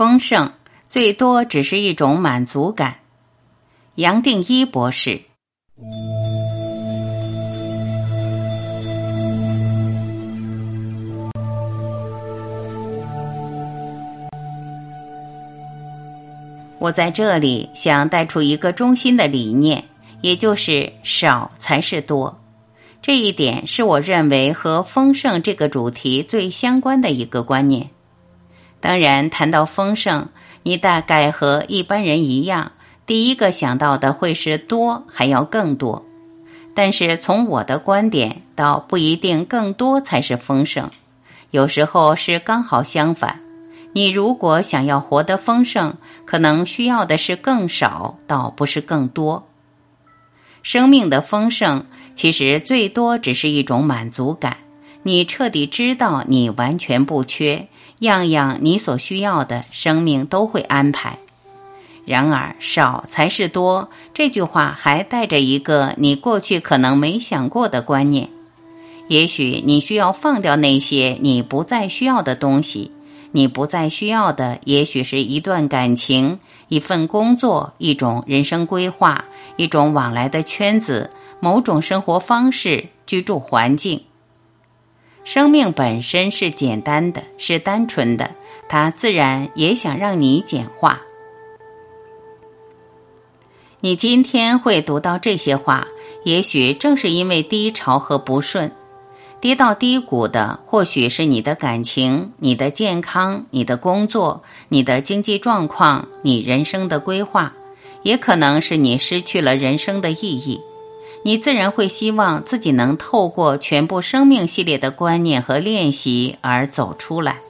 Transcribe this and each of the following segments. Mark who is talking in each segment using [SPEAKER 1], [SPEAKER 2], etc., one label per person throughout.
[SPEAKER 1] 丰盛最多只是一种满足感。杨定一博士。我在这里想带出一个中心的理念，也就是少才是多。这一点是我认为和丰盛这个主题最相关的一个观念。当然，谈到丰盛，你大概和一般人一样，第一个想到的会是多，还要更多。但是从我的观点，倒不一定更多才是丰盛，有时候是刚好相反。你如果想要活得丰盛，可能需要的是更少，倒不是更多。生命的丰盛，其实最多只是一种满足感。你彻底知道你完全不缺，样样你所需要的，生命都会安排。然而，少才是多。这句话还带着一个你过去可能没想过的观念：也许你需要放掉那些你不再需要的东西。你不再需要的，也许是一段感情、一份工作、一种人生规划、一种往来的圈子、某种生活方式、居住环境。生命本身是简单的，是单纯的，它自然也想让你简化。你今天会读到这些话，也许正是因为低潮和不顺。跌到低谷的，或许是你的感情、你的健康、你的工作、你的经济状况、你人生的规划，也可能是你失去了人生的意义。你自然会希望自己能透过全部生命系列的观念和练习而走出来。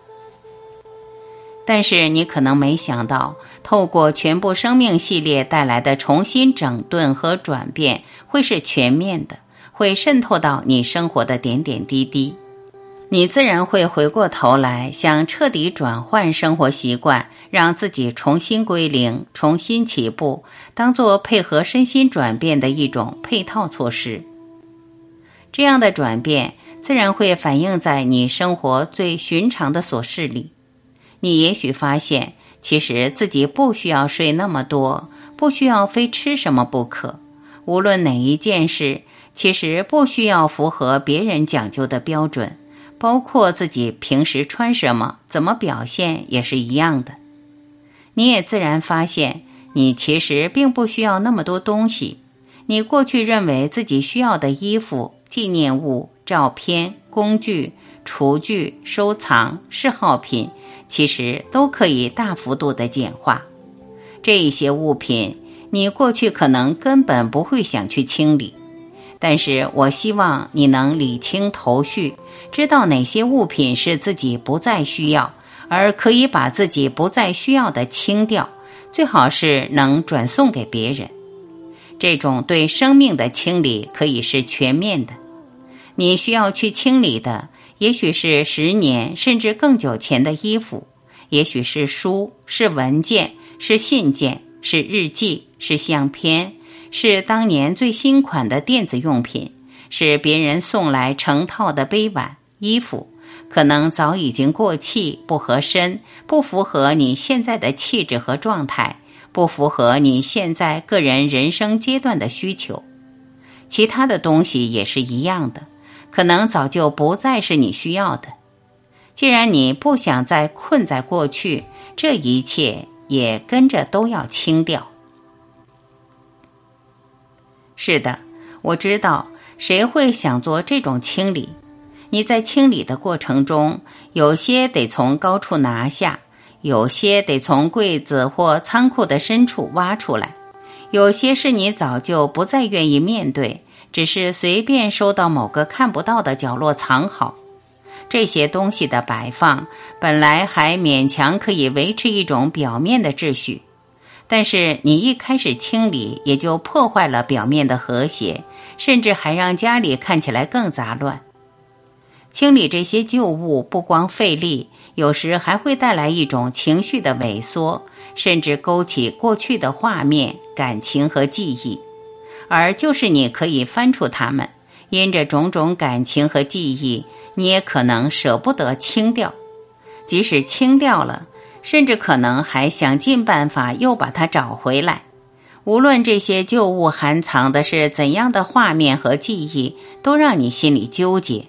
[SPEAKER 1] 但是你可能没想到，透过全部生命系列带来的重新整顿和转变，会是全面的。会渗透到你生活的点点滴滴，你自然会回过头来想彻底转换生活习惯，让自己重新归零、重新起步，当做配合身心转变的一种配套措施。这样的转变自然会反映在你生活最寻常的琐事里。你也许发现，其实自己不需要睡那么多，不需要非吃什么不可，无论哪一件事。其实不需要符合别人讲究的标准，包括自己平时穿什么、怎么表现也是一样的。你也自然发现，你其实并不需要那么多东西。你过去认为自己需要的衣服、纪念物、照片、工具、厨具、收藏、嗜好品，其实都可以大幅度的简化。这一些物品，你过去可能根本不会想去清理。但是我希望你能理清头绪，知道哪些物品是自己不再需要，而可以把自己不再需要的清掉，最好是能转送给别人。这种对生命的清理可以是全面的。你需要去清理的，也许是十年甚至更久前的衣服，也许是书、是文件、是信件、是日记、是相片。是当年最新款的电子用品，是别人送来成套的杯碗、衣服，可能早已经过气、不合身，不符合你现在的气质和状态，不符合你现在个人人生阶段的需求。其他的东西也是一样的，可能早就不再是你需要的。既然你不想再困在过去，这一切也跟着都要清掉。是的，我知道谁会想做这种清理。你在清理的过程中，有些得从高处拿下，有些得从柜子或仓库的深处挖出来，有些是你早就不再愿意面对，只是随便收到某个看不到的角落藏好。这些东西的摆放，本来还勉强可以维持一种表面的秩序。但是你一开始清理，也就破坏了表面的和谐，甚至还让家里看起来更杂乱。清理这些旧物不光费力，有时还会带来一种情绪的萎缩，甚至勾起过去的画面、感情和记忆。而就是你可以翻出它们，因着种种感情和记忆，你也可能舍不得清掉。即使清掉了。甚至可能还想尽办法又把它找回来。无论这些旧物含藏的是怎样的画面和记忆，都让你心里纠结。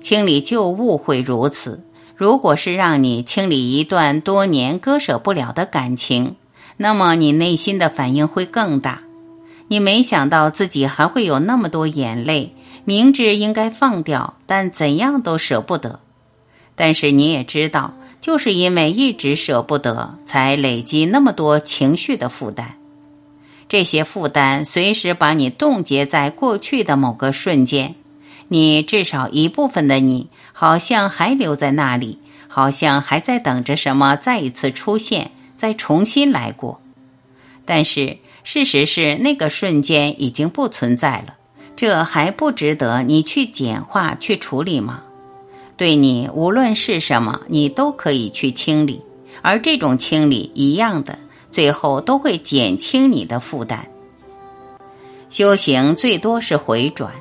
[SPEAKER 1] 清理旧物会如此，如果是让你清理一段多年割舍不了的感情，那么你内心的反应会更大。你没想到自己还会有那么多眼泪，明知应该放掉，但怎样都舍不得。但是你也知道。就是因为一直舍不得，才累积那么多情绪的负担。这些负担随时把你冻结在过去的某个瞬间，你至少一部分的你好像还留在那里，好像还在等着什么再一次出现，再重新来过。但是事实是，那个瞬间已经不存在了。这还不值得你去简化、去处理吗？对你无论是什么，你都可以去清理，而这种清理一样的，最后都会减轻你的负担。修行最多是回转。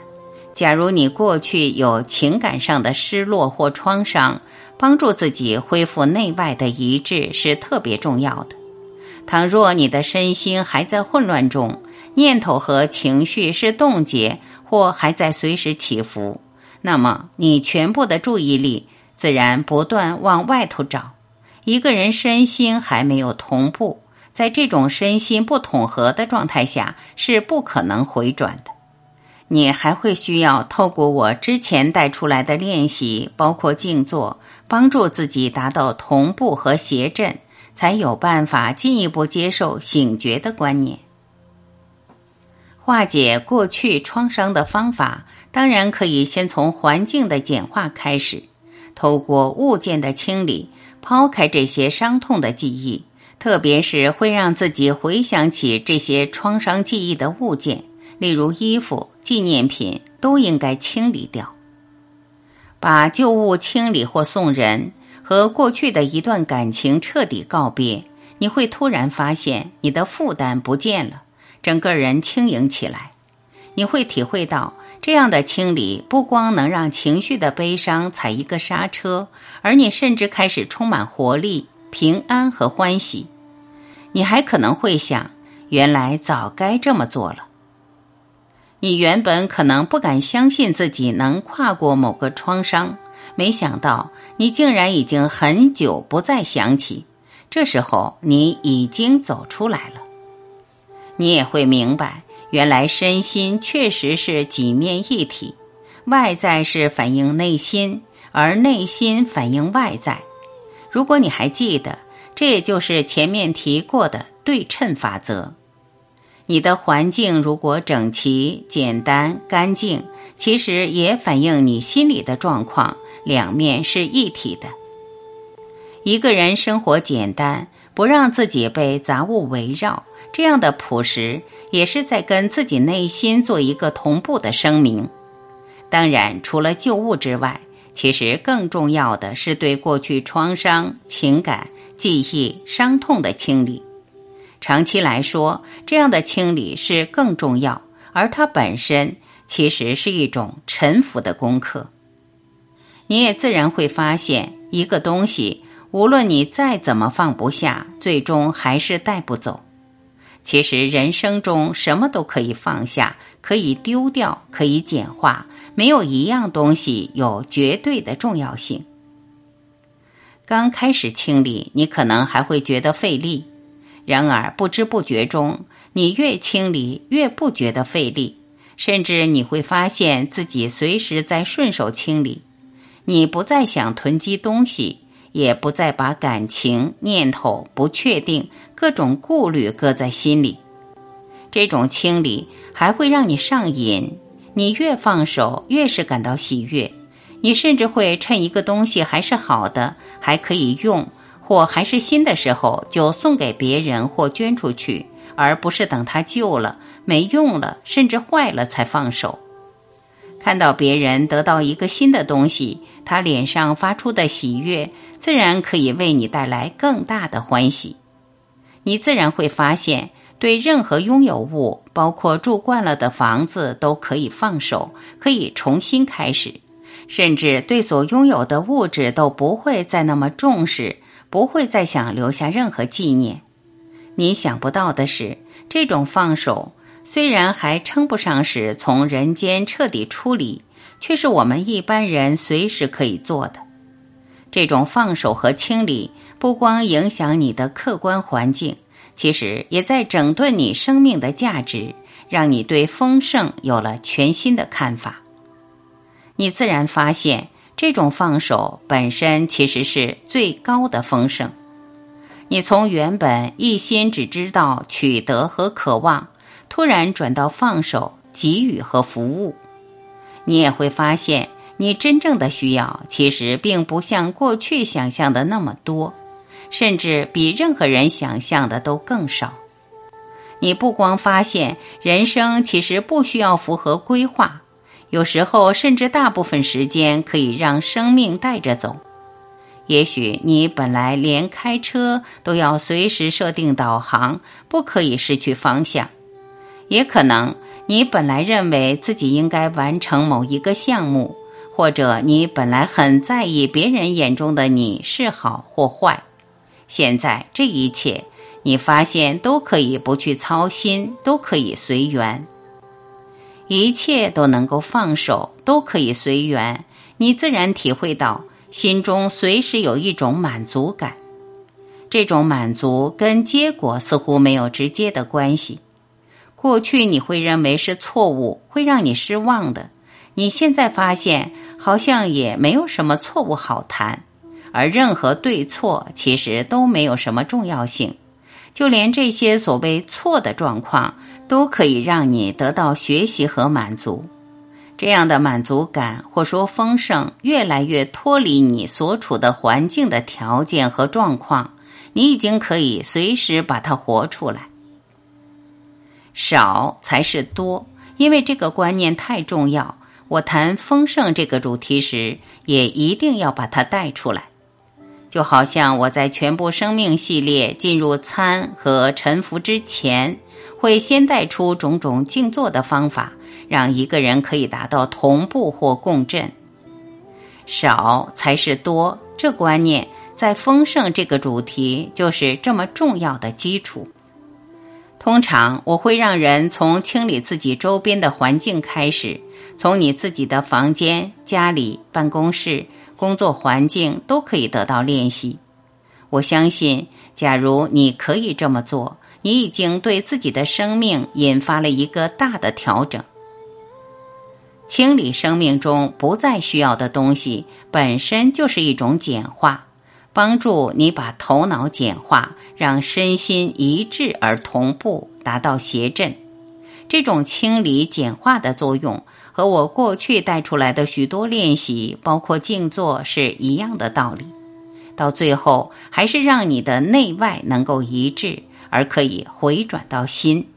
[SPEAKER 1] 假如你过去有情感上的失落或创伤，帮助自己恢复内外的一致是特别重要的。倘若你的身心还在混乱中，念头和情绪是冻结或还在随时起伏。那么，你全部的注意力自然不断往外头找。一个人身心还没有同步，在这种身心不统合的状态下，是不可能回转的。你还会需要透过我之前带出来的练习，包括静坐，帮助自己达到同步和谐振，才有办法进一步接受醒觉的观念，化解过去创伤的方法。当然可以先从环境的简化开始，透过物件的清理，抛开这些伤痛的记忆，特别是会让自己回想起这些创伤记忆的物件，例如衣服、纪念品，都应该清理掉。把旧物清理或送人，和过去的一段感情彻底告别，你会突然发现你的负担不见了，整个人轻盈起来，你会体会到。这样的清理不光能让情绪的悲伤踩一个刹车，而你甚至开始充满活力、平安和欢喜。你还可能会想，原来早该这么做了。你原本可能不敢相信自己能跨过某个创伤，没想到你竟然已经很久不再想起。这时候你已经走出来了，你也会明白。原来身心确实是几面一体，外在是反映内心，而内心反映外在。如果你还记得，这也就是前面提过的对称法则。你的环境如果整齐、简单、干净，其实也反映你心里的状况，两面是一体的。一个人生活简单，不让自己被杂物围绕，这样的朴实。也是在跟自己内心做一个同步的声明。当然，除了旧物之外，其实更重要的是对过去创伤、情感、记忆、伤痛的清理。长期来说，这样的清理是更重要，而它本身其实是一种沉浮的功课。你也自然会发现，一个东西，无论你再怎么放不下，最终还是带不走。其实人生中什么都可以放下，可以丢掉，可以简化，没有一样东西有绝对的重要性。刚开始清理，你可能还会觉得费力，然而不知不觉中，你越清理越不觉得费力，甚至你会发现自己随时在顺手清理，你不再想囤积东西。也不再把感情、念头、不确定、各种顾虑搁在心里。这种清理还会让你上瘾，你越放手，越是感到喜悦。你甚至会趁一个东西还是好的，还可以用，或还是新的时候，就送给别人或捐出去，而不是等它旧了、没用了，甚至坏了才放手。看到别人得到一个新的东西，他脸上发出的喜悦。自然可以为你带来更大的欢喜，你自然会发现，对任何拥有物，包括住惯了的房子，都可以放手，可以重新开始，甚至对所拥有的物质都不会再那么重视，不会再想留下任何纪念。你想不到的是，这种放手虽然还称不上是从人间彻底出离，却是我们一般人随时可以做的。这种放手和清理，不光影响你的客观环境，其实也在整顿你生命的价值，让你对丰盛有了全新的看法。你自然发现，这种放手本身其实是最高的丰盛。你从原本一心只知道取得和渴望，突然转到放手、给予和服务，你也会发现，你真正的需要其实并不像过去想象的那么多，甚至比任何人想象的都更少。你不光发现人生其实不需要符合规划。有时候，甚至大部分时间可以让生命带着走。也许你本来连开车都要随时设定导航，不可以失去方向；也可能你本来认为自己应该完成某一个项目，或者你本来很在意别人眼中的你是好或坏。现在这一切，你发现都可以不去操心，都可以随缘。一切都能够放手，都可以随缘，你自然体会到心中随时有一种满足感。这种满足跟结果似乎没有直接的关系。过去你会认为是错误，会让你失望的，你现在发现好像也没有什么错误好谈，而任何对错其实都没有什么重要性。就连这些所谓错的状况，都可以让你得到学习和满足。这样的满足感或说丰盛，越来越脱离你所处的环境的条件和状况，你已经可以随时把它活出来。少才是多，因为这个观念太重要。我谈丰盛这个主题时，也一定要把它带出来。就好像我在全部生命系列进入参和沉浮之前，会先带出种种静坐的方法，让一个人可以达到同步或共振。少才是多，这观念在丰盛这个主题就是这么重要的基础。通常我会让人从清理自己周边的环境开始，从你自己的房间、家里、办公室。工作环境都可以得到练习。我相信，假如你可以这么做，你已经对自己的生命引发了一个大的调整。清理生命中不再需要的东西，本身就是一种简化，帮助你把头脑简化，让身心一致而同步，达到协振。这种清理简化的作用。和我过去带出来的许多练习，包括静坐，是一样的道理。到最后，还是让你的内外能够一致，而可以回转到心。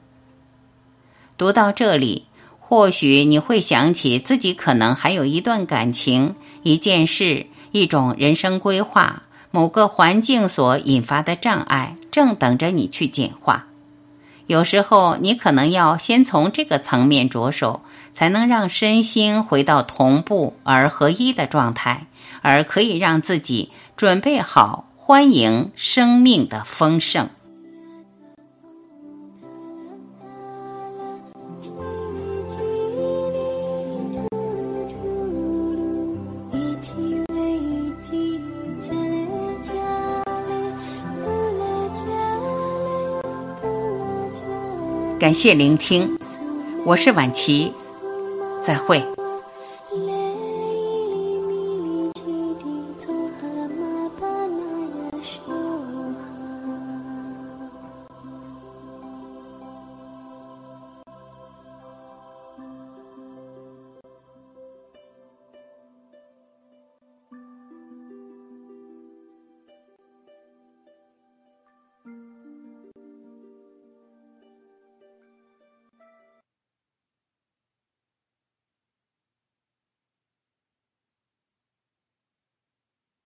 [SPEAKER 1] 读到这里，或许你会想起自己可能还有一段感情、一件事、一种人生规划、某个环境所引发的障碍，正等着你去简化。有时候，你可能要先从这个层面着手。才能让身心回到同步而合一的状态，而可以让自己准备好欢迎生命的丰盛。感谢聆听，我是晚琪。再会。